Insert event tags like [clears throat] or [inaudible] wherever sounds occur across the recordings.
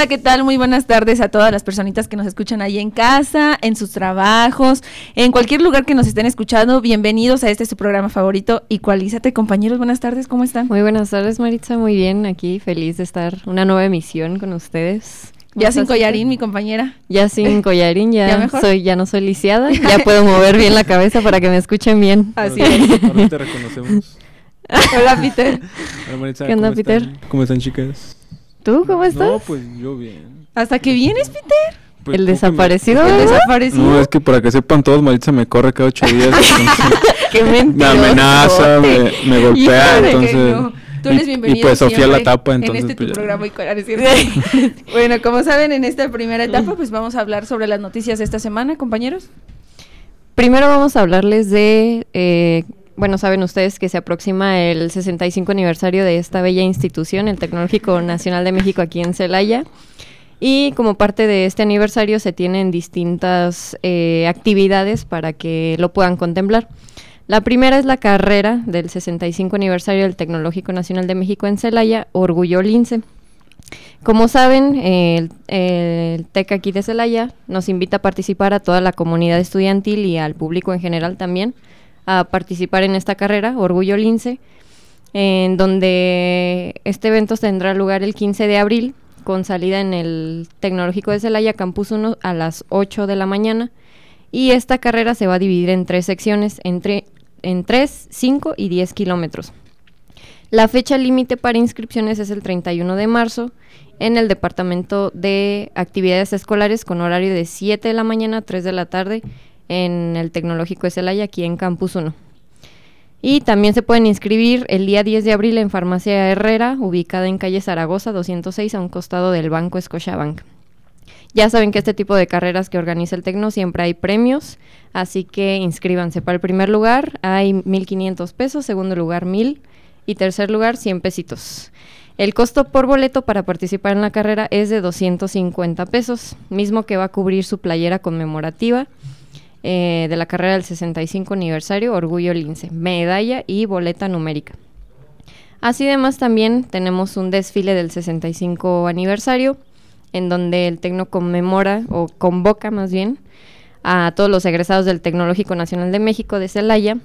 Hola, ¿qué tal? Muy buenas tardes a todas las personitas que nos escuchan ahí en casa, en sus trabajos, en cualquier lugar que nos estén escuchando. Bienvenidos a este su programa favorito, Igualízate, compañeros. Buenas tardes, ¿cómo están? Muy buenas tardes, Maritza. Muy bien, aquí feliz de estar una nueva emisión con ustedes. Ya sin collarín, mi compañera. Ya sin [laughs] collarín, ya, soy, ya no soy lisiada, [laughs] ya puedo mover bien la cabeza para que me escuchen bien. Así es. Ahora te reconocemos. [laughs] Hola, Peter. Hola, Maritza, ¿Qué onda, ¿cómo Peter? están? ¿Cómo están, chicas? ¿Tú cómo estás? No, pues yo bien. ¿Hasta que vienes, Peter? Pues, ¿El me- desaparecido? El desaparecido. No, es que para que sepan todos, Maritza me corre cada ocho días. [laughs] Qué me mentiroso. amenaza, me, me golpea, entonces... no. Tú y- eres bienvenido Y pues Sofía la tapa, entonces... En este pues, tu programa y [laughs] [laughs] bueno, como saben, en esta primera etapa, pues vamos a hablar sobre las noticias de esta semana, compañeros. Primero vamos a hablarles de, eh, bueno, saben ustedes que se aproxima el 65 aniversario de esta bella institución, el Tecnológico Nacional de México aquí en Celaya. Y como parte de este aniversario se tienen distintas eh, actividades para que lo puedan contemplar. La primera es la carrera del 65 aniversario del Tecnológico Nacional de México en Celaya, Orgullo Lince. Como saben, el, el TEC aquí de Celaya nos invita a participar a toda la comunidad estudiantil y al público en general también a participar en esta carrera, Orgullo Lince, en donde este evento tendrá lugar el 15 de abril con salida en el Tecnológico de Celaya, Campus 1, a las 8 de la mañana. Y esta carrera se va a dividir en tres secciones, entre, en 3, 5 y 10 kilómetros. La fecha límite para inscripciones es el 31 de marzo en el Departamento de Actividades Escolares con horario de 7 de la mañana a 3 de la tarde en el Tecnológico de Celaya, aquí en Campus 1. Y también se pueden inscribir el día 10 de abril en Farmacia Herrera, ubicada en calle Zaragoza 206, a un costado del Banco Scotiabank. Ya saben que este tipo de carreras que organiza el Tecno siempre hay premios, así que inscríbanse. Para el primer lugar hay 1.500 pesos, segundo lugar 1.000 y tercer lugar 100 pesitos. El costo por boleto para participar en la carrera es de 250 pesos, mismo que va a cubrir su playera conmemorativa eh, de la carrera del 65 aniversario Orgullo Lince, medalla y boleta numérica. Así demás también tenemos un desfile del 65 aniversario en donde el Tecno conmemora o convoca más bien a todos los egresados del Tecnológico Nacional de México de Celaya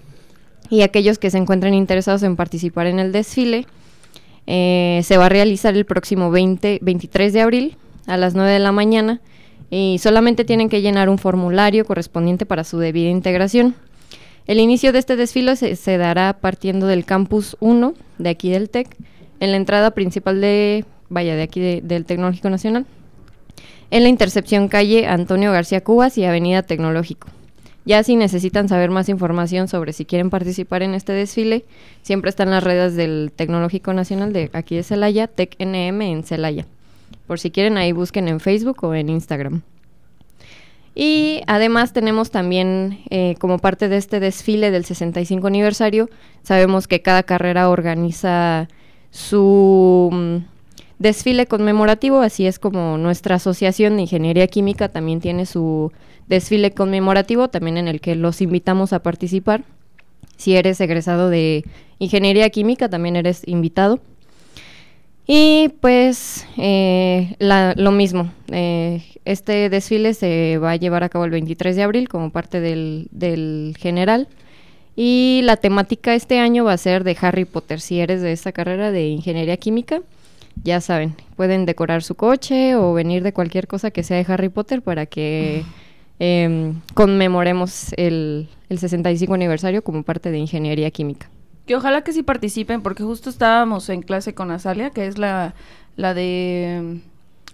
y aquellos que se encuentren interesados en participar en el desfile. eh, se va a realizar el próximo 20, 23 de abril a las 9 de la mañana y solamente tienen que llenar un formulario correspondiente para su debida integración. El inicio de este desfile se, dará partiendo del campus 1 de aquí del TEC, en la entrada principal de, vaya, de aquí de- del Tecnológico Nacional, en la intercepción calle Antonio García Cubas y Avenida Tecnológico. Ya si necesitan saber más información sobre si quieren participar en este desfile, siempre están las redes del Tecnológico Nacional de aquí de Celaya, TecNM en Celaya. Por si quieren ahí busquen en Facebook o en Instagram. Y además tenemos también, eh, como parte de este desfile del 65 aniversario, sabemos que cada carrera organiza su mm, desfile conmemorativo, así es como nuestra asociación de ingeniería química también tiene su desfile conmemorativo, también en el que los invitamos a participar. Si eres egresado de ingeniería química, también eres invitado. Y pues eh, la- lo mismo, eh, este desfile se va a llevar a cabo el 23 de abril como parte del, general. Y la temática este año va a ser de Harry Potter. Si eres de esta carrera de ingeniería química, ya saben, pueden decorar su coche o venir de cualquier cosa que sea de Harry Potter para que em, conmemoremos el, el 65 aniversario como parte de ingeniería química. Que ojalá que sí participen, porque justo estábamos en clase con Azalia, que es la, la de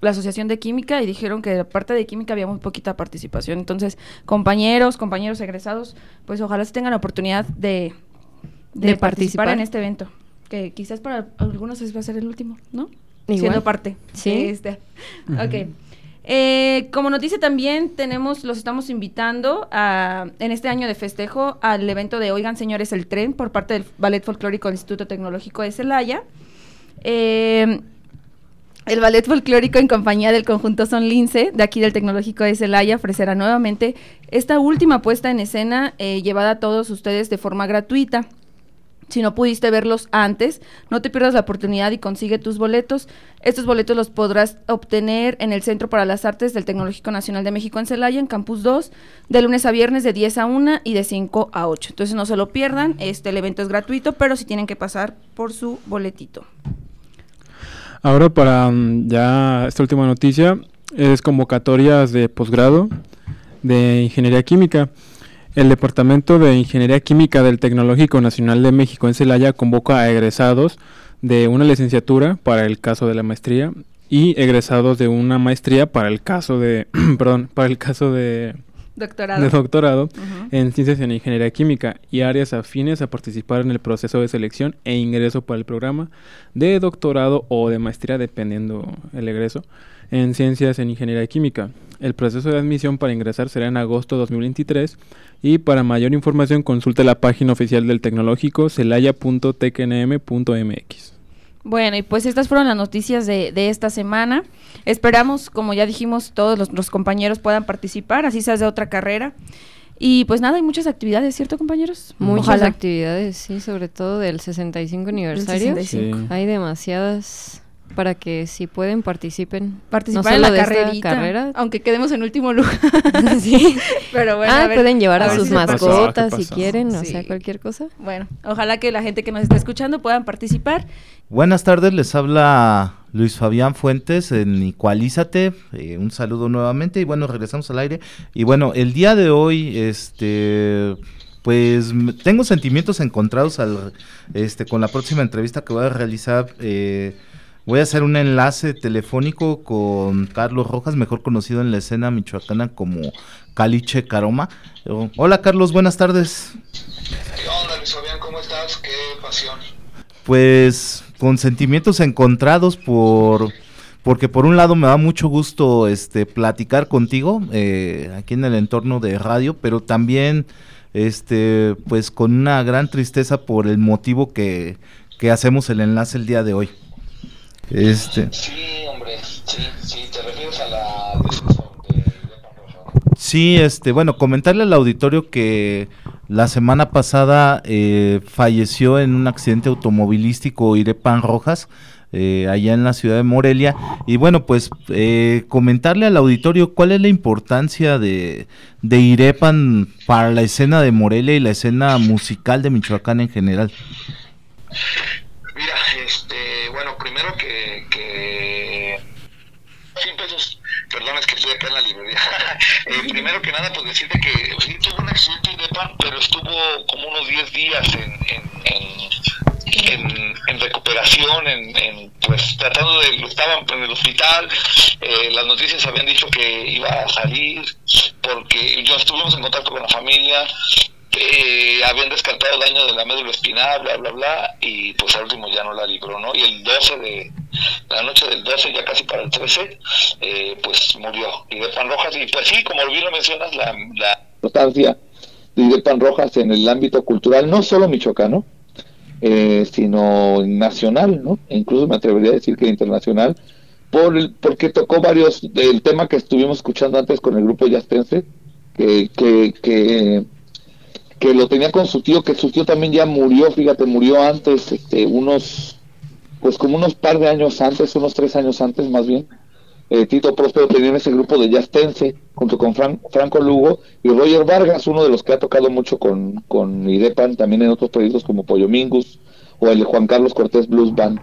la Asociación de Química, y dijeron que aparte de química había muy poquita participación. Entonces, compañeros, compañeros egresados, pues ojalá se tengan la oportunidad de, de, De participar, participar. en este evento. Que quizás para algunos es- va a ser el último, ¿no? Igual. Siendo parte. Sí. de este. Ok. Eh, como dice también, tenemos, los estamos invitando a, en este año de festejo al evento de Oigan Señores el Tren por parte del Ballet Folclórico del Instituto Tecnológico de Celaya. Eh, el Ballet Folclórico en compañía del conjunto Son Lince, de aquí del Tecnológico de Celaya, ofrecerá nuevamente esta última puesta en escena eh, llevada a todos ustedes de forma gratuita. Si no pudiste verlos antes, no te pierdas la oportunidad y consigue tus boletos. Estos boletos los podrás obtener en el Centro para las Artes del Tecnológico Nacional de México en Celaya, en Campus 2, de lunes a viernes de 10 a 1 y de 5 a 8. Entonces no se lo pierdan, este, el evento es gratuito, pero si tienen que pasar por su boletito. Ahora para mm, ya esta última noticia es convocatorias de posgrado de Ingeniería Química. El Departamento de Ingeniería Química del Tecnológico Nacional de México en Celaya convoca a egresados de una licenciatura para el caso de la maestría y egresados de una maestría para el caso de [clears throat] perdón, para el caso de Doctorado. de doctorado Ujú. en Ciencias en Ingeniería Química y áreas afines a participar en el proceso de selección e ingreso para el programa de doctorado o de maestría, dependiendo el egreso, en Ciencias en Ingeniería Química. El proceso de admisión para ingresar será en agosto de 2023 y para mayor información consulte la página oficial del tecnológico celaya.tecnm.mx. Bueno, y pues estas fueron las noticias de, de esta semana. Esperamos, como ya dijimos, todos los, los compañeros puedan participar, así seas de otra carrera. Y pues nada, hay muchas actividades, ¿cierto, compañeros? Muchas Ojalá. actividades, sí, sobre todo del 65 aniversario. 65. Sí. Hay demasiadas para que si pueden participen. Participar no en la carrerita, carrera. aunque quedemos en último lugar. [laughs] Sí. Pero bueno, ah, a ver, pueden llevar a sus si mascotas ¿Qué si quieren, o sea, cualquier cosa. Bueno, ojalá que la gente que nos está escuchando puedan participar. Buenas tardes, les habla Luis Fabián Fuentes en Igualízate. eh, un saludo nuevamente y bueno, regresamos al aire. Y bueno, el día de hoy, este, pues tengo sentimientos encontrados al, este, con la próxima entrevista que voy a realizar. eh, voy a hacer un enlace telefónico con Carlos Rojas, mejor conocido en la escena michoacana como Caliche Caroma. Hola Carlos, buenas tardes. ¿Qué onda, Luis Fabián? ¿Cómo estás? Qué pasión. Pues con sentimientos encontrados por porque por un lado me da mucho gusto este platicar contigo eh, aquí en el entorno de radio, pero también este pues con una gran tristeza por el motivo que, que hacemos el enlace el día de hoy. Este Sí, hombre, sí, sí, te refieres a la. Sí, este, bueno, comentarle al auditorio que la semana pasada eh, falleció en un accidente automovilístico Irepan Rojas, eh, allá en la ciudad de Morelia. Y bueno, pues eh, comentarle al auditorio cuál es la importancia de, de Irepan para la escena de Morelia y la escena musical de Michoacán en general. Este, bueno, primero que, que 100 pesos, perdón, es que estoy acá en la librería. [laughs] Eh, primero que nada, pues decirte que sí tuvo un accidente de pan, pero estuvo como unos 10 días en, en, en, en- en recuperación, en, pues tratando de, estaban en el hospital, eh, las noticias habían dicho que iba a salir, porque yo estuvimos en contacto con la familia, eh, habían descartado el daño de la médula espinal, bla, bla, bla, y pues al último ya no la libró, ¿no? Y el 12 de, la noche del 12, ya casi para el 13, eh, pues murió. Pan Rojas, y pues sí, como bien lo mencionas, la, importancia de Pan Rojas en el ámbito cultural, no solo michoacano, eh, sino nacional, ¿no? Incluso me atrevería a decir que internacional, por el, porque tocó varios, del tema que estuvimos escuchando antes con el grupo Yastense, que, que, que que lo tenía con su tío, que su tío también ya murió, fíjate, murió antes, este, unos, pues como unos par de años antes, unos tres años antes más bien. Eh, Tito Próspero tenía en ese grupo de Yastense, junto con Fran- Franco Lugo y Roger Vargas, uno de los que ha tocado mucho con, con Idepan, también en otros proyectos como Pollo Mingus o el Juan Carlos Cortés Blues Band.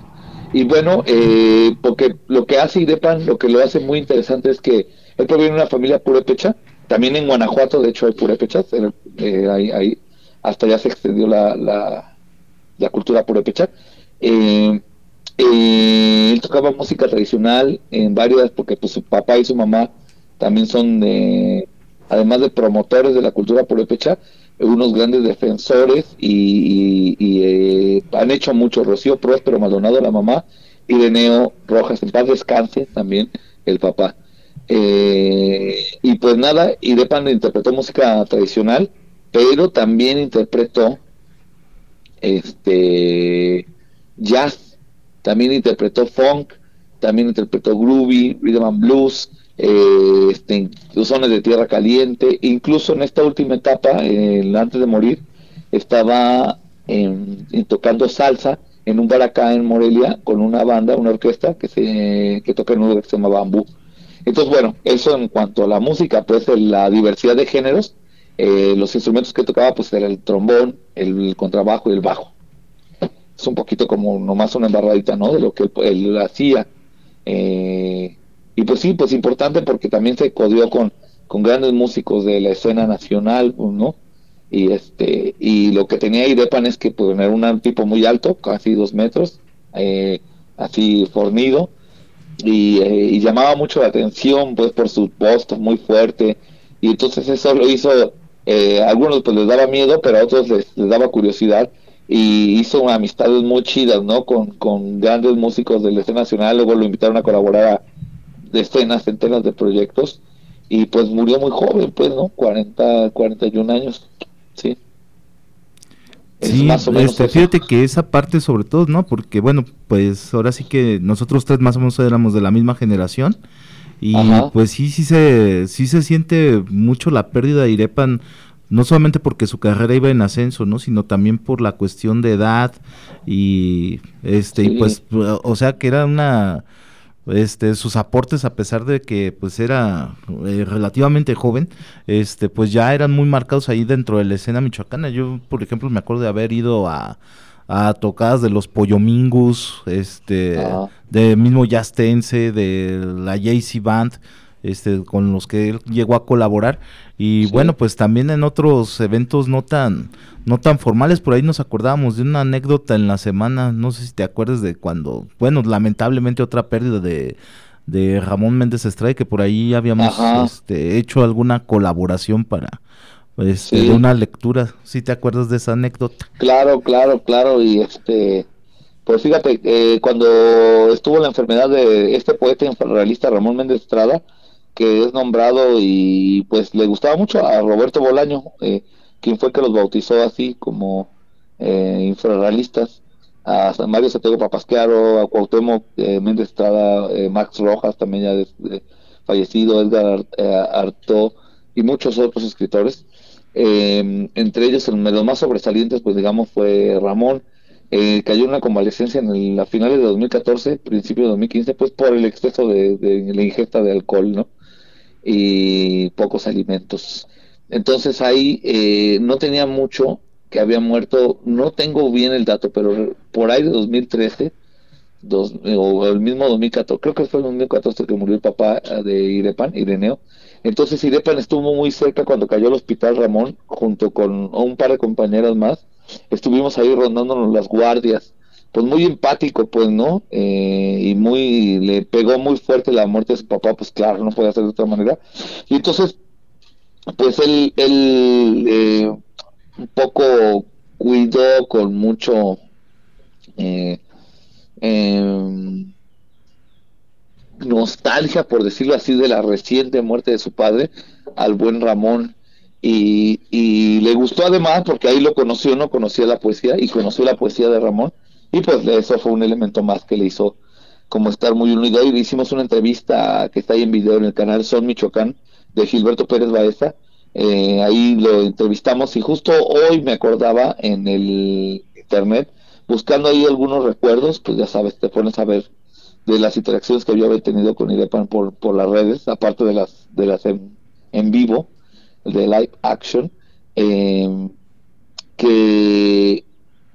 Y bueno, eh, porque lo que hace Idepan, lo que lo hace muy interesante es que él proviene de una familia purépecha, también en Guanajuato, de hecho, hay purépechas, en eh, ahí, ahí hasta ya se extendió la, la, la cultura purépecha. Eh, eh, él tocaba música tradicional en varias, porque pues su papá y su mamá también son de, además de promotores de la cultura purépecha, unos grandes defensores y, y- eh, han hecho mucho. Rocío Próspero Maldonado, la mamá, y Reneo Rojas, en paz descanse también el papá. Eh, y pues nada, Idepan interpretó música tradicional, pero también interpretó este jazz, también interpretó funk, también interpretó groovy, rhythm and blues, eh, este, sones de tierra caliente, incluso en esta última etapa, antes de morir, estaba tocando salsa en un bar acá en Morelia con una banda, una orquesta que se que toca en un lugar que se llama Bambú. Entonces, bueno, eso en cuanto a la música, pues la diversidad de géneros, eh, los instrumentos que tocaba, pues era el trombón, el, contrabajo y el bajo. Es un poquito como nomás una embarradita, ¿no? De lo que él, hacía. Eh, y pues sí, pues importante porque también se codió con, con grandes músicos de la escena nacional, pues, ¿no? y este y lo que tenía Idepan es que pues, era un tipo muy alto casi dos metros eh, así fornido y, eh, y, llamaba mucho la atención pues por su voz muy fuerte y entonces eso lo hizo eh, a algunos pues les daba miedo pero a otros les, daba curiosidad y hizo amistades muy chidas no con, con grandes músicos de la escena nacional luego lo invitaron a colaborar a decenas centenas de proyectos y pues murió muy joven pues no 40 41 años Sí. sí, este, fíjate que esa parte sobre todo, ¿no? Porque bueno, pues ahora sí que nosotros tres más o menos éramos de la misma generación y pues sí, sí se, sí se siente mucho la pérdida de Irepan, no solamente porque su carrera iba en ascenso, ¿no? Sino también por la cuestión de edad y este, y pues, o sea que era una este sus aportes a pesar de que pues era eh, relativamente joven este pues ya eran muy marcados ahí dentro de la escena michoacana. Yo por ejemplo me acuerdo de haber ido a, a tocadas de los Pollomingus este de mismo Yastense de la JC Band este con los que él llegó a colaborar. Y bueno pues también en otros eventos no tan no tan formales. Por ahí nos acordábamos de una anécdota en la semana, no sé si te acuerdas de cuando, bueno, lamentablemente otra pérdida de, de Ramón Méndez Estrada, que por ahí habíamos este, hecho alguna colaboración para este, una lectura. ¿Sí te acuerdas de esa anécdota? Claro, claro, claro. Y este, pues fíjate, eh, cuando estuvo la enfermedad de este poeta infrarrealista Ramón Méndez Estrada, que es nombrado y pues le gustaba mucho a Roberto Bolaño. Eh, quien fue que los bautizó así como eh, infrarrealistas, a San Mario Santiago Papasquearo, a Cuauhtémoc eh, Méndez Estrada, eh, Max Rojas también ya fallecido, Edgar eh, Artó y muchos otros escritores. Entre ellos, el los más sobresalientes, pues digamos, fue Ramón. cayó en una convalescencia en el, la finales de 2014, principio de 2015, pues por el exceso de, de la ingesta de alcohol, ¿no? Y pocos alimentos. Entonces ahí eh, no tenía mucho que había muerto, no tengo bien el dato, pero por ahí de 2013, dos, o el mismo 2014, creo que fue el 2014 que murió el papá eh, de Irepan, Ireneo. Entonces Irepan estuvo muy cerca cuando cayó al hospital Ramón, junto con un par de compañeras más. Estuvimos ahí rondándonos las guardias. Pues muy empático, pues, ¿no? Eh, y muy, le pegó muy fuerte la muerte de su papá, pues claro, no podía ser de otra manera. Y entonces pues él, él eh, un poco cuidó con mucho eh, em, nostalgia, por decirlo así, de la reciente muerte de su padre, al buen Ramón. Y, y, le gustó además porque ahí lo conoció, no conocía la poesía y conoció la poesía de Ramón. Y pues eso fue un elemento más que le hizo como estar muy unido. Y hicimos una entrevista que está ahí en video en el canal Son Michoacán de Gilberto Pérez Baeza. Eh, ahí lo entrevistamos y justo hoy me acordaba en el internet, buscando ahí algunos recuerdos, pues ya sabes, te pones a ver de las interacciones que yo había tenido con Irepan por, por las redes, aparte de las, de las en, vivo, de live action, em, que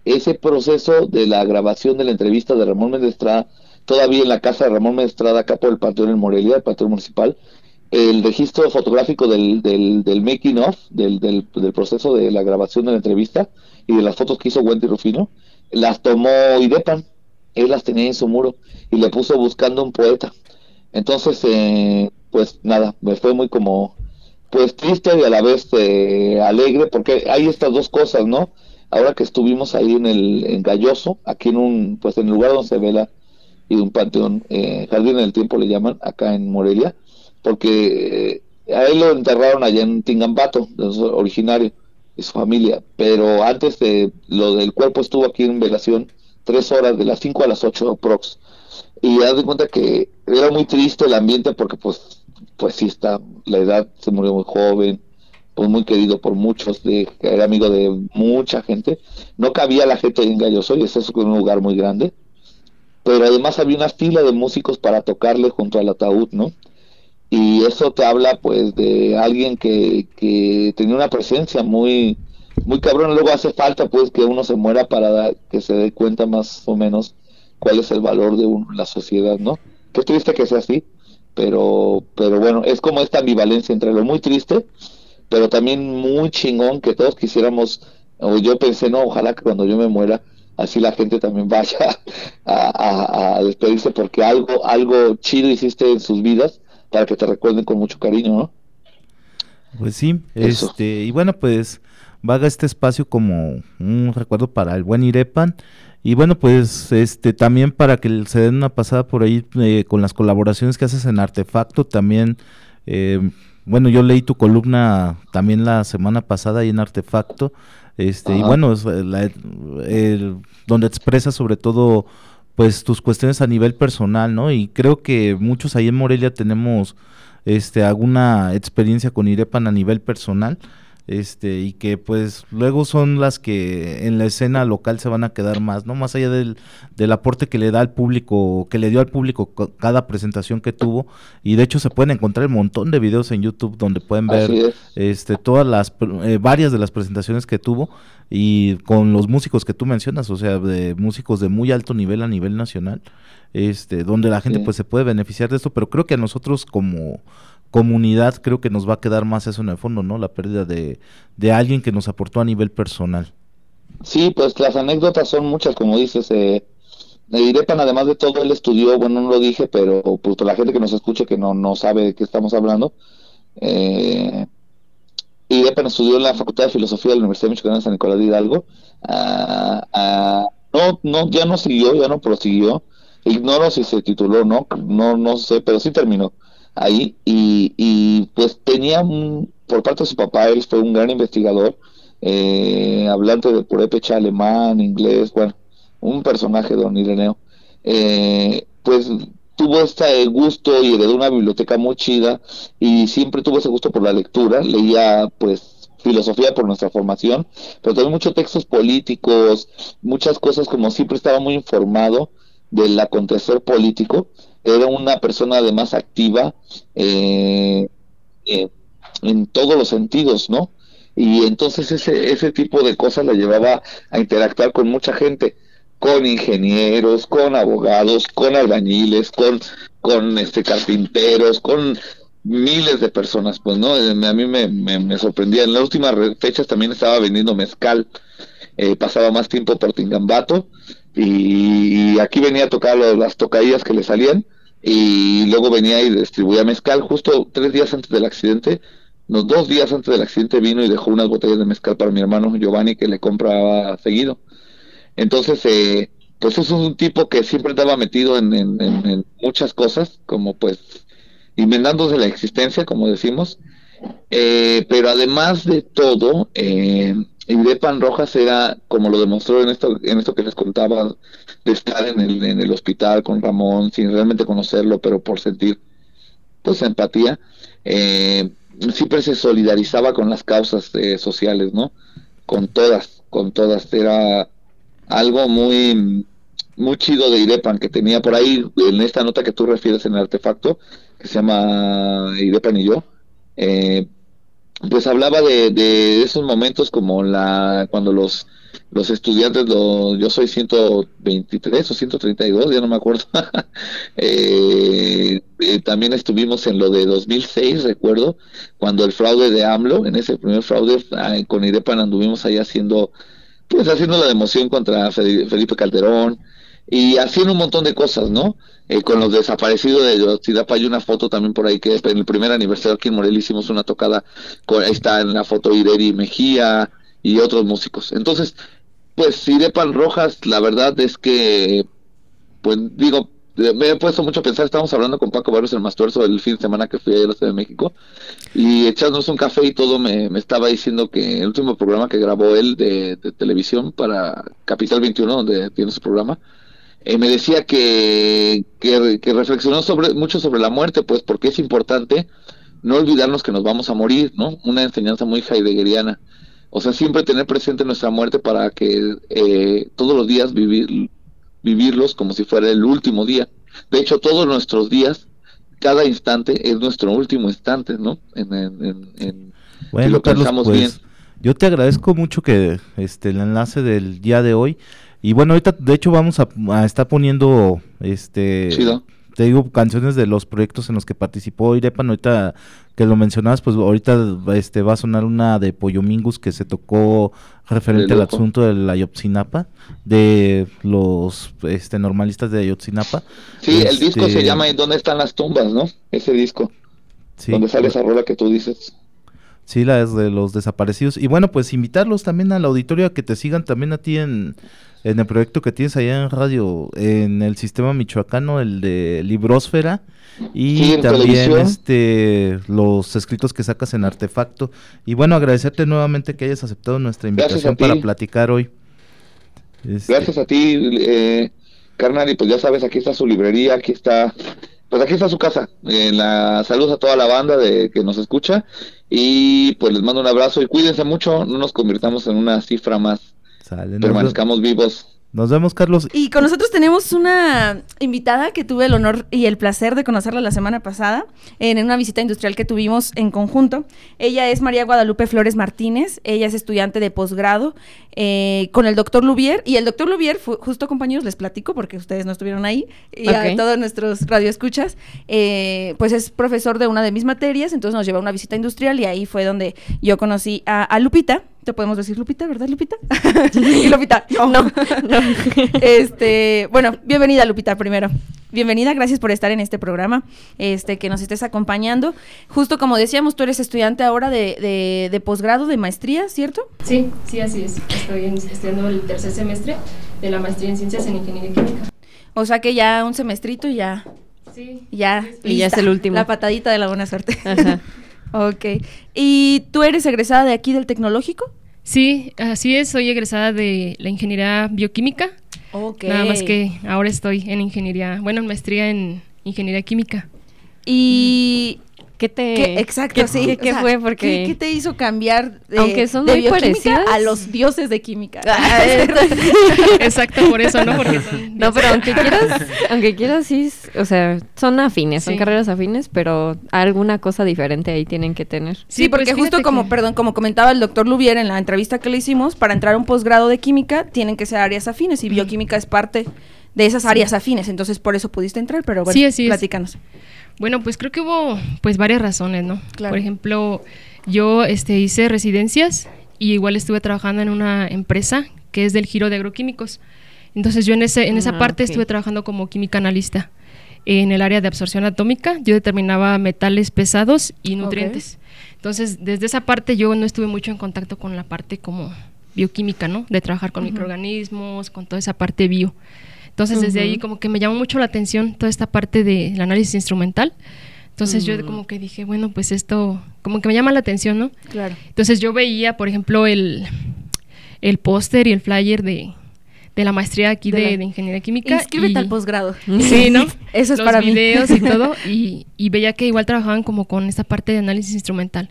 ese proceso de la grabación de la entrevista de Ramón Méndez todavía en la casa de Ramón Méndez acá por el Panteón en Morelia, el Panteón Municipal, el registro fotográfico del, del, making of, del, del, proceso de la grabación de la entrevista y de las fotos que hizo Wendy Rufino, las tomó Idepan, él las tenía en su muro y le puso buscando un poeta. Entonces, eh, pues nada, me fue muy como, pues triste y a la vez eh, alegre, porque hay estas dos cosas, ¿no? Ahora que estuvimos ahí en el en Galloso, aquí en un, pues en el lugar donde se vela y un panteón, eh, Jardín del Tiempo le llaman, acá en Morelia, porque eh, a él lo enterraron allá en Tingambato, originario de su familia, pero antes de lo del cuerpo estuvo aquí en velación tres horas, de las cinco a las ocho prox. Y haz de cuenta que era muy triste el ambiente porque pues, pues sí está, la edad se murió muy joven, pues muy querido por muchos, de, era amigo de mucha gente. No cabía la gente en Galloso y ese es un lugar muy grande. Pero además había una fila de músicos para tocarle junto al ataúd, ¿no? y eso te habla pues de alguien que, que tenía una presencia muy muy cabrón. Luego hace falta pues que uno se muera para que se dé cuenta más o menos cuál es el valor de uno en la sociedad no qué triste que sea así pero pero bueno es como esta ambivalencia entre lo muy triste pero también muy chingón que todos quisiéramos o yo pensé no ojalá que cuando yo me muera así la gente también [laughs] vaya a, a despedirse porque algo algo chido hiciste en sus vidas para que te recuerden con mucho cariño, ¿no? Pues sí, este, y bueno, pues vaga este espacio como un recuerdo para el buen Irepan. Y bueno, pues este también para que se den una pasada por ahí eh, con las colaboraciones que haces en Artefacto, también, eh, bueno, yo leí tu columna también la semana pasada ahí en Artefacto, este, y bueno, es donde expresas sobre todo pues tus cuestiones a nivel personal, ¿no? Y creo que muchos ahí en Morelia tenemos este alguna experiencia con Irepan a nivel personal este y que pues luego son las que en la escena local se van a quedar más no más allá del, del aporte que le da al público que le dio al público cada presentación que tuvo. Y de hecho se pueden encontrar un montón de videos en YouTube donde pueden ver este todas las eh, varias de las presentaciones que tuvo y con los músicos que tú mencionas o sea de músicos de muy alto nivel a nivel nacional este donde la gente pues se puede beneficiar de esto. Pero creo que a nosotros como comunidad creo que nos va a quedar más eso en el fondo, ¿no? La pérdida de, de alguien que nos aportó a nivel personal. Sí, pues las anécdotas son muchas, como dices. Eh, Irepan, además de todo, él estudió, bueno, no lo dije, pero pues la gente que nos escuche que no, no sabe de qué estamos hablando, eh, Irepan estudió en la Facultad de Filosofía de la Universidad de Michoacán de San Nicolás de Hidalgo. Ah, ah, no, no, ya no siguió, ya no prosiguió. Ignoro si se tituló, no, no, no sé, pero sí terminó ahí y, y pues tenía por parte de su papá, él fue un gran investigador, eh, hablante de purépecha alemán, inglés, bueno, un personaje don Ireneo, eh, pues tuvo este gusto y heredó una biblioteca muy chida y siempre tuvo ese gusto por la lectura, leía pues filosofía por nuestra formación, pero también muchos textos políticos, muchas cosas como siempre estaba muy informado del acontecer político era una persona además activa eh, eh, en todos los sentidos, ¿no? Y entonces ese, ese tipo de cosas la llevaba a interactuar con mucha gente, con ingenieros, con abogados, con albañiles, con, con este carpinteros, con miles de personas, pues, ¿no? Eh, a mí me, me, sorprendía. En las últimas fechas también estaba vendiendo mezcal, pasaba más tiempo por Tingambato y, aquí venía a tocar las tocadillas que le salían y luego venía y distribuía mezcal. Justo tres días antes del accidente los dos días antes del accidente vino y dejó unas botellas de mezcal para mi hermano Giovanni que le compraba seguido. Entonces eh, pues es un tipo que siempre estaba metido en, en muchas cosas como pues inventándose la existencia como decimos. Eh, pero además de todo, eh, Pan Rojas era, como lo demostró en esto, en esto que les contaba, de estar en el, en el hospital con Ramón, sin realmente conocerlo, pero por sentir pues empatía, eh, siempre se solidarizaba con las causas eh, sociales, ¿no? Con todas, con todas. Era algo muy, muy chido de Irepan que tenía por ahí en esta nota que tú refieres en el artefacto, que se llama Irepan y yo eh, pues hablaba de, de, esos momentos como la cuando los los estudiantes lo, yo soy 123 o 132 ya no me acuerdo. [laughs] Eh, eh, también estuvimos en lo de 2006 recuerdo cuando el fraude de AMLO en ese primer fraude con IDEPAN anduvimos ahí haciendo pues haciendo la democión contra Felipe Calderón y haciendo un montón de cosas, ¿no? Eh, con los desaparecidos de Yotzinapa hay una foto también por ahí que en el primer aniversario aquí en Morelia hicimos una tocada, con, ahí está en la foto Ireri Mejía y otros músicos. Entonces, pues Irepan Rojas, la verdad es que, pues digo, me he puesto mucho a pensar, estábamos hablando con Paco Barrios el Mastuerzo el fin de semana que fui a la Ciudad de México y echándonos un café y todo me estaba diciendo que el último programa que grabó él de, televisión para Capital 21, donde tiene su programa, eh, me decía que, que, que, reflexionó sobre, mucho sobre la muerte, pues porque es importante no olvidarnos que nos vamos a morir, ¿no? Una enseñanza muy heideggeriana. O sea, siempre tener presente nuestra muerte para que eh, todos los días vivir, vivirlos como si fuera el último día. De hecho, todos nuestros días, cada instante es nuestro último instante, ¿no? En, bueno, Carlos, pues, yo te agradezco mucho que este el enlace del día de hoy y bueno, ahorita de hecho vamos a, a estar poniendo este te digo canciones de los proyectos en los que participó Irepan, ahorita que lo mencionabas, pues ahorita este va a sonar una de Pollo Mingus que se tocó referente al asunto de la Ayotzinapa, de los este normalistas de Ayotzinapa. Sí, el disco se este, llama ¿Dónde están las tumbas, no? Ese disco. Sí, donde sale esa rola que tú dices. Sí, la es de los desaparecidos. Y bueno, pues invitarlos también al auditorio a que te sigan también a ti en en el proyecto que tienes allá en radio, en el sistema michoacano, el de Librosfera, y también este los escritos que sacas en Artefacto. Y bueno, agradecerte nuevamente que hayas aceptado nuestra invitación para platicar hoy. Este Gracias a ti, eh, carnal, y pues ya sabes, aquí está su librería, aquí está, pues aquí está su casa. En la saludos a toda la banda de que nos escucha y pues les mando un abrazo y cuídense mucho, no nos convirtamos en una cifra más permanezcamos vivos. Nos vemos, Carlos. Y con nosotros tenemos una invitada que tuve el honor y el placer de conocerla la semana pasada en una visita industrial que tuvimos en conjunto. Ella es María Guadalupe Flores Martínez. Ella es estudiante de posgrado eh, con el doctor Lubier. Y el doctor Lubier, justo compañeros, les platico porque ustedes no estuvieron ahí, y a todos nuestros radioescuchas, eh, pues es profesor de una de mis materias. Entonces nos llevó a una visita industrial y ahí fue donde yo conocí a Lupita te podemos decir Lupita, ¿verdad, Lupita? [laughs] [laughs] y Lupita, [laughs] no. no. Este, bueno, bienvenida, Lupita, primero. Bienvenida, gracias por estar en este programa, este, que nos estés acompañando. Justo como decíamos, tú eres estudiante ahora de, de, posgrado, de maestría, ¿cierto? Sí, sí, así es. Estoy estudiando el tercer semestre de la maestría en Ciencias en Ingeniería Química. O sea que ya un semestrito y ya... Sí. Ya, y ya es el último. La patadita de la buena suerte. Ajá. Ok. ¿Y tú eres egresada de aquí del tecnológico? Sí, así es. Soy egresada de la ingeniería bioquímica. Ok. Nada más que ahora estoy en ingeniería, bueno, en maestría en ingeniería química. Y ¿Qué te exacto, ¿qué, sí, ¿qué, fue? Porque ¿qué, te hizo cambiar de, Aunque son muy parecidas a los dioses de química? Ah, [laughs] [laughs] exacto, por eso, ¿no? Porque [laughs] No, pero aunque quieras, aunque quieras sí, o sea, son afines, son carreras afines, pero alguna cosa diferente ahí tienen que tener. Sí, porque pues justo como, perdón, como comentaba el doctor Lubier en la entrevista que le hicimos, para entrar a un posgrado de química tienen que ser áreas afines y bioquímica es parte de esas áreas afines, entonces por eso pudiste entrar, pero bueno, sí, platícanos. Bueno, pues creo que hubo pues varias razones, ¿no? Por ejemplo, yo este, hice residencias y igual estuve trabajando en una empresa que es del giro de agroquímicos. Entonces yo en, ese, en esa ah, parte estuve trabajando como química analista en el área de absorción atómica. Yo determinaba metales pesados y nutrientes. Entonces, desde esa parte yo no estuve mucho en contacto con la parte como bioquímica, ¿no? De trabajar con microorganismos, con toda esa parte bio. Entonces, desde ahí como que me llamó mucho la atención toda esta parte del análisis instrumental. Entonces yo como que dije, bueno, pues esto como que me llama la atención, ¿no? Claro. Entonces yo veía, por ejemplo, el, el póster y el flyer de, de la maestría aquí de, Ingeniería Química. Inscríbete al posgrado. Sí, ¿no? [laughs] Eso es para videos y todo. [laughs] Y, y, veía que igual trabajaban como con esta parte de análisis instrumental.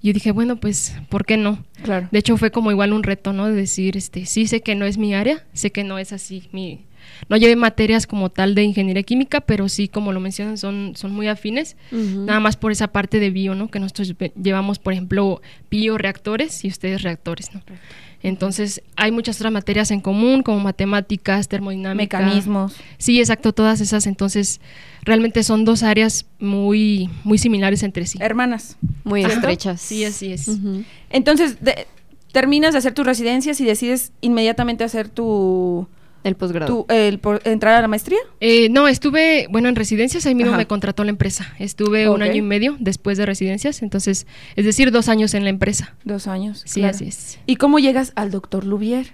Y yo dije, bueno, pues, ¿por qué no? Claro. De hecho, fue como igual un reto, ¿no? De decir, este, sí sé que no es mi área, sé que no es así mi, no llevé materias como tal de ingeniería química, pero sí, como lo mencionan, son, son muy afines, nada más por esa parte de bio, ¿no? Que nosotros llevamos, por ejemplo, bioreactores y ustedes reactores, ¿no? Entonces, hay muchas otras materias en común, como matemáticas, termodinámica. Mecanismos. Sí, exacto, todas esas. Entonces, realmente son dos áreas muy, muy similares entre sí. Hermanas. Muy estrechas. Sí, así es. Entonces, terminas de hacer tus residencias y decides inmediatamente hacer tu el posgrado. el entrar a la maestría? Eh, no, estuve, bueno, en residencias, ahí mismo me contrató la empresa. Estuve un año y medio después de residencias, entonces, es decir, dos años en la empresa. Dos años. Sí, así es. ¿Y cómo llegas al doctor Lubier?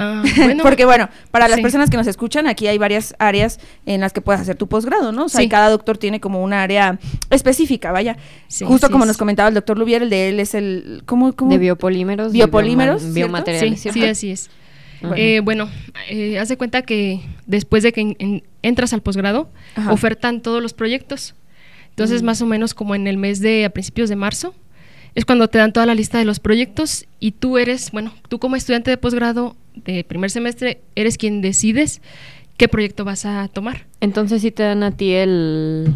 Ah, [laughs] Porque bueno, para las personas que nos escuchan, aquí hay varias áreas en las que puedes hacer tu posgrado, ¿no? O sea, cada doctor tiene como una área específica, vaya. Justo como nos comentaba el doctor Lubier, el de él es el... ¿cómo, cómo? De biopolímeros. Biopolímeros. Biomateriales. Sí, así es. Bueno, eh, haz de cuenta que después de que entras al posgrado, ofertan todos los proyectos. Entonces, mm. más o menos como en el mes de, a principios de marzo, es cuando te dan toda la lista de los proyectos y tú eres, bueno, tú como estudiante de posgrado de primer semestre, eres quien decides qué proyecto vas a tomar. Entonces sí te dan a ti el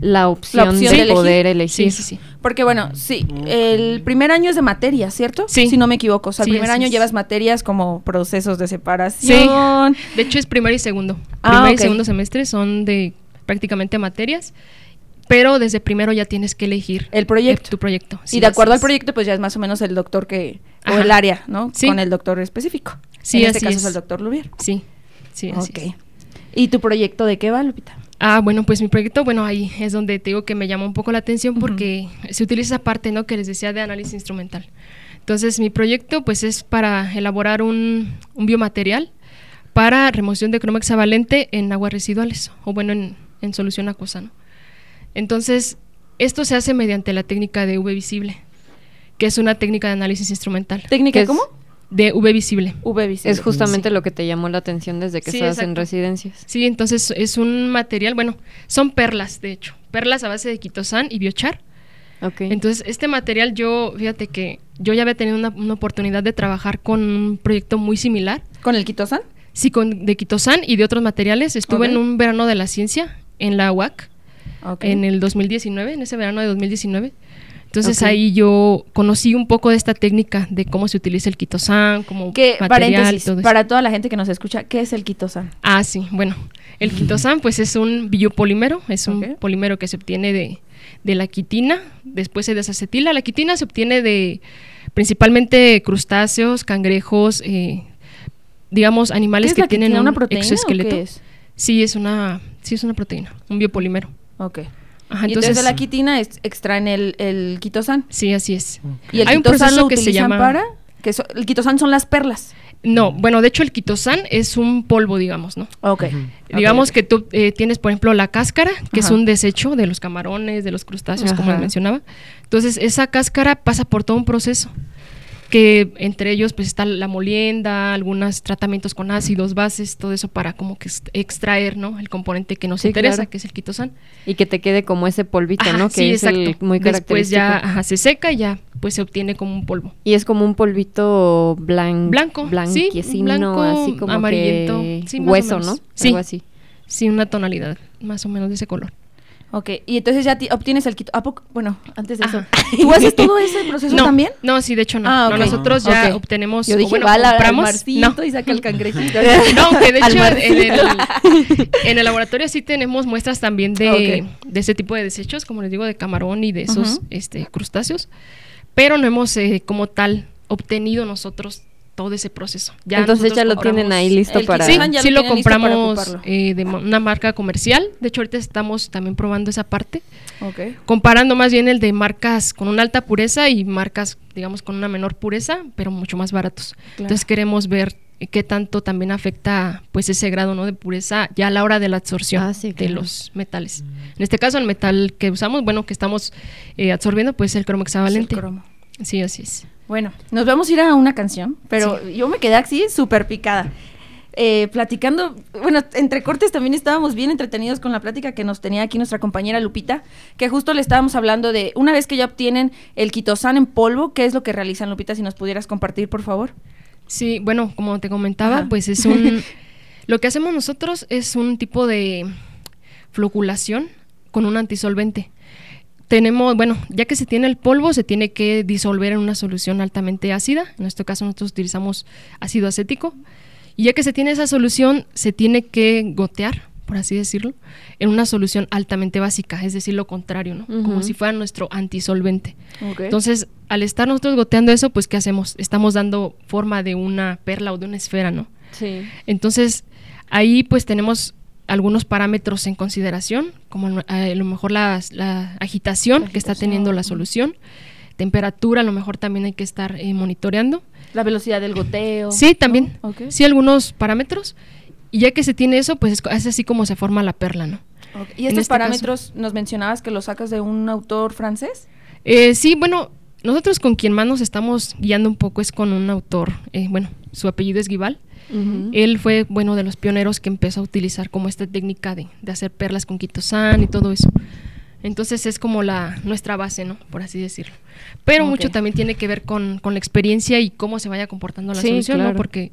la opción, de, poder elegir. Sí, sí, sí. Porque bueno, sí, el primer año es de materias, ¿cierto? Sí. Si no me equivoco. O sea, el primer año llevas materias como procesos de separación. Sí. De hecho es primero y segundo. Ah, primer y segundo semestre son de prácticamente materias pero desde primero ya tienes que elegir el proyecto. tu proyecto. y de acuerdo al proyecto, pues ya es más o menos el doctor que, o el área, ¿no? Con el doctor específico. Sí, en este caso es. el doctor Lubier. Sí, sí, así Ok. ¿Y tu proyecto de qué va, Lupita? Ah, bueno, pues mi proyecto, bueno, ahí es donde te digo que me llama un poco la atención porque se utiliza esa parte, ¿no? Que les decía de análisis instrumental. Entonces, mi proyecto, pues, es para elaborar un, un biomaterial para remoción de cromo hexavalente en aguas residuales, o bueno, en, en solución acuosa, ¿no? Entonces, esto se hace mediante la técnica de V visible, que es una técnica de análisis instrumental. ¿Técnica cómo? De V visible. V visible. Es justamente lo que te llamó la atención desde que estabas en residencias. Sí, entonces es un material, bueno, son perlas, de hecho, perlas a base de quitosan y biochar. Okay. Entonces, este material yo, fíjate que yo ya había tenido una, oportunidad de trabajar con un proyecto muy similar. ¿Con el quitosan? Sí, con de quitosan y de otros materiales. Estuve en un verano de la ciencia en la UAC en el 2019, en ese verano de 2019. Entonces ahí yo conocí un poco de esta técnica de cómo se utiliza el quitosan, como ¿Qué, material Para toda la gente que nos escucha, ¿qué es el quitosan? Ah, sí, bueno, el quitosan pues es un biopolímero, es un polímero que se obtiene de, de la quitina, después se desacetila. La quitina se obtiene de principalmente crustáceos, cangrejos, eh, digamos animales que tienen un exoesqueleto. Sí, es una, sí es una proteína, un biopolímero. Ok. Ajá, entonces, de la quitina extraen el, el quitosan. Sí, así es. ¿Y el Hay quitosan un lo que se llama para? Que el quitosan son las perlas. No, bueno, de hecho el quitosan es un polvo, digamos, ¿no? Ok. Digamos que tú eh, tienes, por ejemplo, la cáscara, que es un desecho de los camarones, de los crustáceos, como les mencionaba. Entonces, esa cáscara pasa por todo un proceso que entre ellos pues está la molienda, algunos tratamientos con ácidos, bases, todo eso para como que extraer, ¿no? El componente que nos interesa, que es el quitosan. Y que te quede como ese polvito, ¿no? Que es el muy característico. Después ya se seca y ya pues se obtiene como un polvo. Y es como un polvito blanco. Blanco, blanco, así como amarillento, hueso, ¿no? Sí. Algo así. Sí, una tonalidad más o menos de ese color. Ok, y entonces ya obtienes el kit. ¿A poco? Bueno, antes de eso. [laughs] ¿Tú haces todo ese proceso también? No, sí, de hecho no. Ah, nosotros ya obtenemos. Yo dije, bueno, va compramos, no. y saca el cangrejito. [laughs] no, que de [laughs] hecho en el, en el, laboratorio sí tenemos muestras también de, de ese tipo de desechos, como les digo, de camarón y de esos este, crustáceos. Pero no hemos eh, como tal obtenido nosotros todo ese proceso. Ya Entonces ya lo tienen ahí listo para... Sí, sí lo, compramos eh, de una marca comercial. De hecho, ahorita estamos también probando esa parte. Okay. Comparando más bien el de marcas con una alta pureza y marcas, digamos, con una menor pureza, pero mucho más baratos. Entonces queremos ver qué tanto también afecta pues ese grado ¿no? de pureza ya a la hora de la absorción ah, de los metales. En este caso, el metal que usamos, bueno, que estamos eh, absorbiendo, pues el cromo hexavalente. el cromo. Sí, así es. Bueno, nos vamos a ir a una canción, pero yo me quedé así súper picada. Eh, platicando, bueno, entre cortes también estábamos bien entretenidos con la plática que nos tenía aquí nuestra compañera Lupita, que justo le estábamos hablando de una vez que ya obtienen el quitosan en polvo, ¿qué es lo que realizan, Lupita? Si nos pudieras compartir, por favor. Sí, bueno, como te comentaba, pues es un... [laughs] lo que hacemos nosotros es un tipo de floculación con un antisolvente tenemos, bueno, ya que se tiene el polvo, se tiene que disolver en una solución altamente ácida. En este caso nosotros utilizamos ácido acético. Y ya que se tiene esa solución, se tiene que gotear, por así decirlo, en una solución altamente básica, es decir, lo contrario, ¿no? Como si fuera nuestro antisolvente. Entonces, al estar nosotros goteando eso, pues, ¿qué hacemos? Estamos dando forma de una perla o de una esfera, ¿no? Sí. Entonces, ahí pues tenemos algunos parámetros en consideración, como a lo mejor la, agitación que está teniendo la solución. temperatura a lo mejor también hay que estar eh, monitoreando. La velocidad del goteo. Sí, también. Sí, algunos parámetros. Y ya que se tiene eso, pues es, así como se forma la perla, ¿no? ¿Y estos este parámetros nos mencionabas que los sacas de un autor francés? Eh, sí, bueno, nosotros con quien más nos estamos guiando un poco es con un autor, eh, bueno, su apellido es Él fue, bueno, de los pioneros que empezó a utilizar como esta técnica de, de hacer perlas con quitosán y todo eso. Entonces es como la nuestra base, ¿no? Por así decirlo. Pero mucho también tiene que ver con, con, la experiencia y cómo se vaya comportando la solución, ¿no? Porque,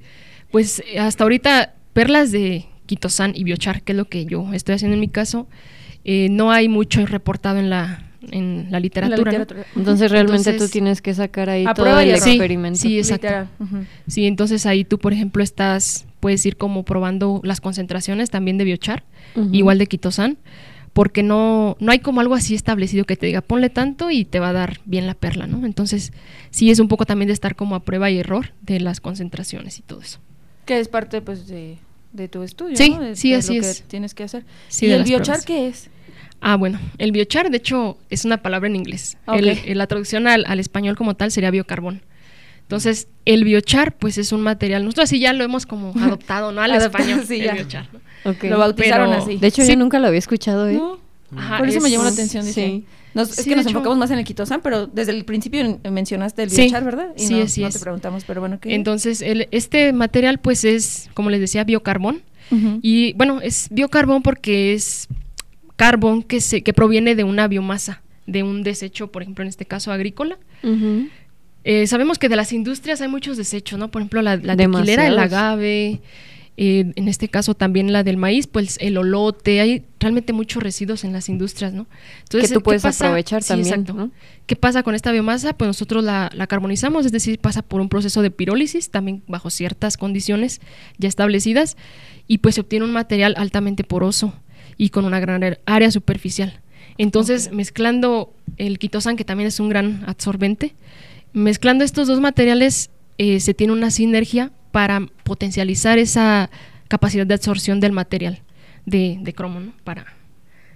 pues, hasta ahorita, perlas de quitosán y biochar, que es lo que yo estoy haciendo en mi caso, eh, no hay mucho reportado en la, en la literatura. Entonces realmente tú tienes que sacar ahí todo el experimento. Sí, exacto. Sí, entonces ahí tú, por ejemplo, estás, puedes ir como probando las concentraciones también de biochar, igual de quitosan, porque no, no hay como algo así establecido que te diga ponle tanto y te va a dar bien la perla, ¿no? Entonces sí es un poco también de estar como a prueba y error de las concentraciones y todo eso. Que es parte pues de, tu estudio, sí, ¿no? sí, así lo es. Que tienes que hacer. ¿Y el biochar qué es? Ah, bueno, el biochar, de hecho, es una palabra en inglés. la traducción al, español como tal sería biocarbón. Entonces, el biochar, pues es un material, nosotros así ya lo hemos como [laughs] adoptado, ¿no? Al español, sí, el biochar. Lo bautizaron así. De hecho, yo nunca lo había escuchado, ¿eh? Por eso me llamó la atención. Sí. es que nos enfocamos más en el quitosan, pero desde el principio mencionaste el biochar, ¿verdad? sí, no, sí no te preguntamos, pero bueno, ¿qué? Entonces, el, este material, pues es, como les decía, biocarbón. Y bueno, es biocarbón porque es carbón que, se, que proviene de una biomasa, de un desecho, por ejemplo, en este caso agrícola. Eh, sabemos que de las industrias hay muchos desechos, ¿no? Por ejemplo, la, la tequilera, el agave, eh, en este caso también la del maíz, pues el olote, hay realmente muchos residuos en las industrias, ¿no? Entonces, que tú puedes aprovechar también. ¿Qué pasa con esta biomasa? Pues nosotros la, la, carbonizamos, es decir, pasa por un proceso de pirólisis, también bajo ciertas condiciones ya establecidas, y pues se obtiene un material altamente poroso y con una gran área superficial. Entonces, mezclando el quitosan, que también es un gran absorbente, mezclando estos dos materiales eh, se tiene una sinergia para potencializar esa capacidad de absorción del material de, de cromo, ¿no? Para,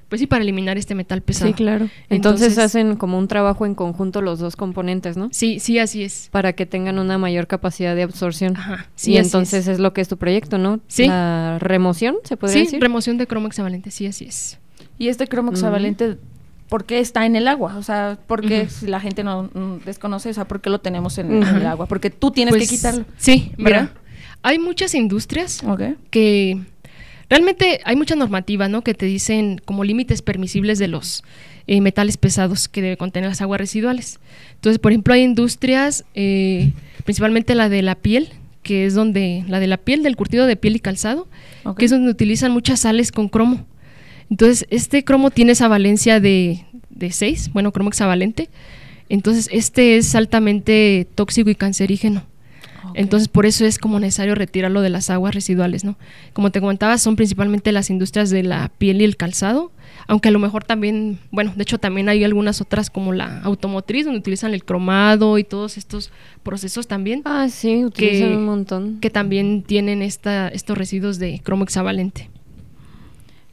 pues sí, para eliminar este metal pesado. Sí, claro. Entonces, hacen como un trabajo en conjunto los dos componentes, ¿no? Sí, sí, así es. Para que tengan una mayor capacidad de absorción. Ajá. Sí, y entonces es. lo que es tu proyecto, ¿no? Sí. La remoción, ¿se podría decir? Sí, remoción de cromo hexavalente, sí, así es. Y este cromo hexavalente, ¿por qué está en el agua? O sea, ¿por qué si la gente no desconoce, o sea, por qué lo tenemos en, el agua? Porque tú tienes que pues, quitarlo. Sí, mira. Hay muchas industrias que Realmente hay mucha normativa, ¿no? Que te dicen como límites permisibles de los eh, metales pesados que debe contener las aguas residuales. Entonces, por ejemplo, hay industrias, eh, principalmente la de la piel, que es donde, la de la piel, del curtido de piel y calzado, que es donde utilizan muchas sales con cromo. Entonces, este cromo tiene esa valencia de, de 6, bueno, cromo hexavalente. Entonces, este es altamente tóxico y cancerígeno. Entonces, por eso es como necesario retirarlo de las aguas residuales, ¿no? Como te comentaba, son principalmente las industrias de la piel y el calzado, aunque a lo mejor también, bueno, de hecho también hay algunas otras como la automotriz, donde utilizan el cromado y todos estos procesos también. Ah, sí, utilizan un montón. Que también tienen esta, estos residuos de cromo hexavalente.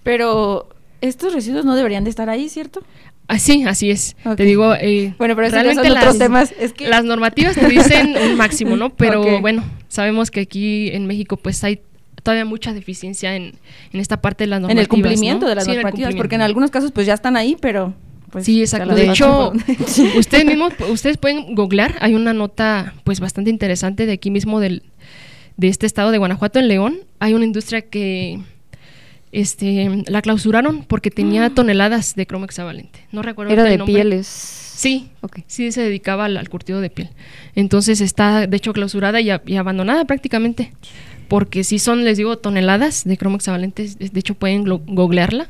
Pero estos residuos no deberían de estar ahí, ¿cierto? Ah, sí, así es. Te digo, eh, bueno, pero realmente son otros temas. Es que... Las normativas te dicen un [laughs] máximo, ¿no? Pero bueno, sabemos que aquí en México pues hay todavía mucha deficiencia en, en esta parte de las normativas. En el cumplimiento de las normativas, porque en algunos casos pues ya están ahí, pero... Pues, sí, exacto. De hecho, [laughs] ustedes [laughs] mismos, ustedes pueden googlear, hay una nota pues bastante interesante de aquí mismo del, de este estado de Guanajuato, en León. Hay una industria que este, la clausuraron porque tenía ah. toneladas de cromo hexavalente. No recuerdo Era de pieles. Sí, sí se dedicaba al, curtido de piel. Entonces está, de hecho, clausurada y, y, abandonada prácticamente. Porque sí son, les digo, toneladas de cromo hexavalente. De hecho, pueden googlearla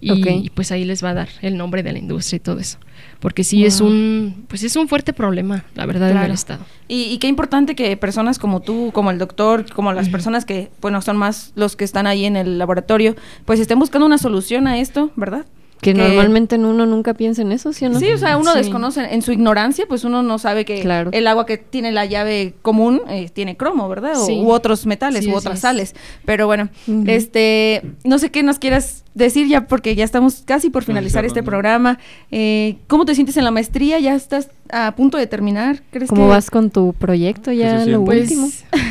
y, pues ahí les va a dar el nombre de la industria y todo eso. Porque sí es un pues es un fuerte problema, la verdad, en el Estado. Y, qué importante que personas como tú, como el doctor, como las personas que, bueno, son más los que están ahí en el laboratorio, pues estén buscando una solución a esto, ¿verdad? Que, normalmente uno nunca piensa en eso, ¿sí o no? Sí, o sea, uno desconoce, en su ignorancia, pues uno no sabe que el agua que tiene la llave común eh, tiene cromo, ¿verdad? O, u otros metales, u otras sales. Pero bueno, este, no sé qué nos quieras decir ya, porque ya estamos casi por finalizar este programa. Eh, ¿Cómo te sientes en la maestría? ¿Ya estás a punto de terminar? ¿Crees ¿Cómo vas con tu proyecto ya lo último?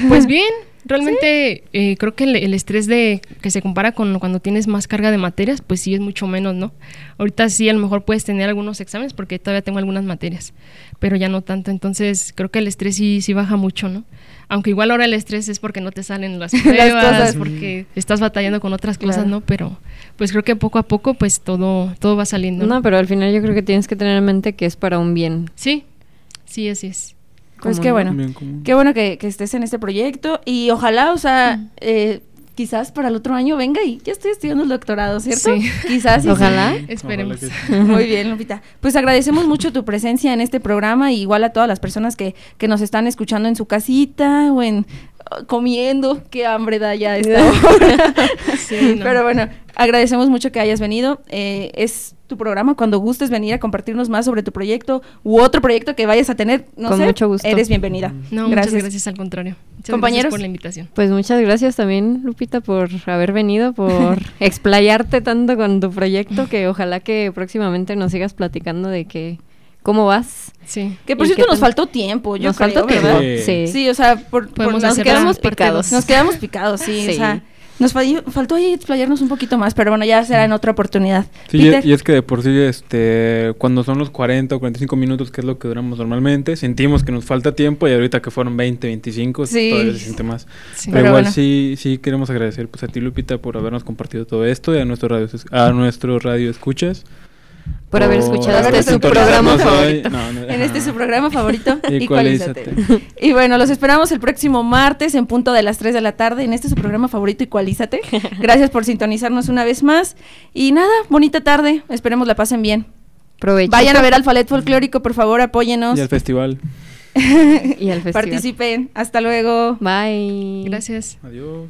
Pues [laughs] bien, Realmente eh, creo que el, estrés de que se compara con cuando tienes más carga de materias, pues sí es mucho menos, ¿no? Ahorita sí a lo mejor puedes tener algunos exámenes porque todavía tengo algunas materias, pero ya no tanto. Entonces creo que el estrés sí, sí baja mucho, ¿no? Aunque igual ahora el estrés es porque no te salen las [laughs] pruebas, porque estás batallando con otras cosas, ¿no? Pero pues creo que poco a poco pues todo, todo va saliendo. No, pero al final yo creo que tienes que tener en mente que es para un bien. Sí, sí, así es. Pues qué bueno. Qué bueno que, estés en este proyecto y ojalá, o sea, eh, quizás para el otro año venga y ya estoy estudiando el doctorado, ¿cierto? Sí. Quizás. Ojalá. Esperemos. [laughs] Muy bien, Lupita. Pues agradecemos mucho tu presencia en este programa y igual a todas las personas que, que nos están escuchando en su casita o en comiendo, qué hambre da ya esta [laughs] hora. Pero bueno, agradecemos mucho que hayas venido. Eh, es tu programa cuando gustes venir a compartirnos más sobre tu proyecto u otro proyecto que vayas a tener. No Con mucho gusto. Eres bienvenida. No, gracias. muchas gracias al contrario. Compañeros. por la invitación. Pues muchas gracias también, Lupita, por haber venido, por [laughs] explayarte tanto con tu proyecto, que ojalá que próximamente nos sigas platicando de que cómo vas. Sí. Que por cierto nos faltó tiempo, yo nos faltó ¿verdad? Sí. sí. o sea, por, nos quedamos picados. Nos quedamos picados, sí, o sea, nos faltó ahí explayarnos un poquito más, pero bueno, ya será en otra oportunidad. Sí, y es que de por sí, este, cuando son los 40 o 45 minutos, que es lo que duramos normalmente, sentimos que nos falta tiempo y ahorita que fueron 20, 25, sí. todavía se siente más. Pero, igual sí, sí queremos agradecer pues a ti, Lupita, por habernos compartido todo esto y a nuestro radio, a nuestro radio escuchas por haber escuchado este su programa favorito. en este su programa favorito, Igualízate. Y bueno, los esperamos el próximo martes en punto de las 3 de la tarde en este su programa favorito, Igualízate. [laughs] Gracias por sintonizarnos una vez más. Y nada, bonita tarde. Esperemos la pasen bien. Provecho. Vayan a ver al Falet Folclórico, por favor, apóyenos. Y al festival. [laughs] y al festival. Participen. Hasta luego. Bye. Gracias. Adiós.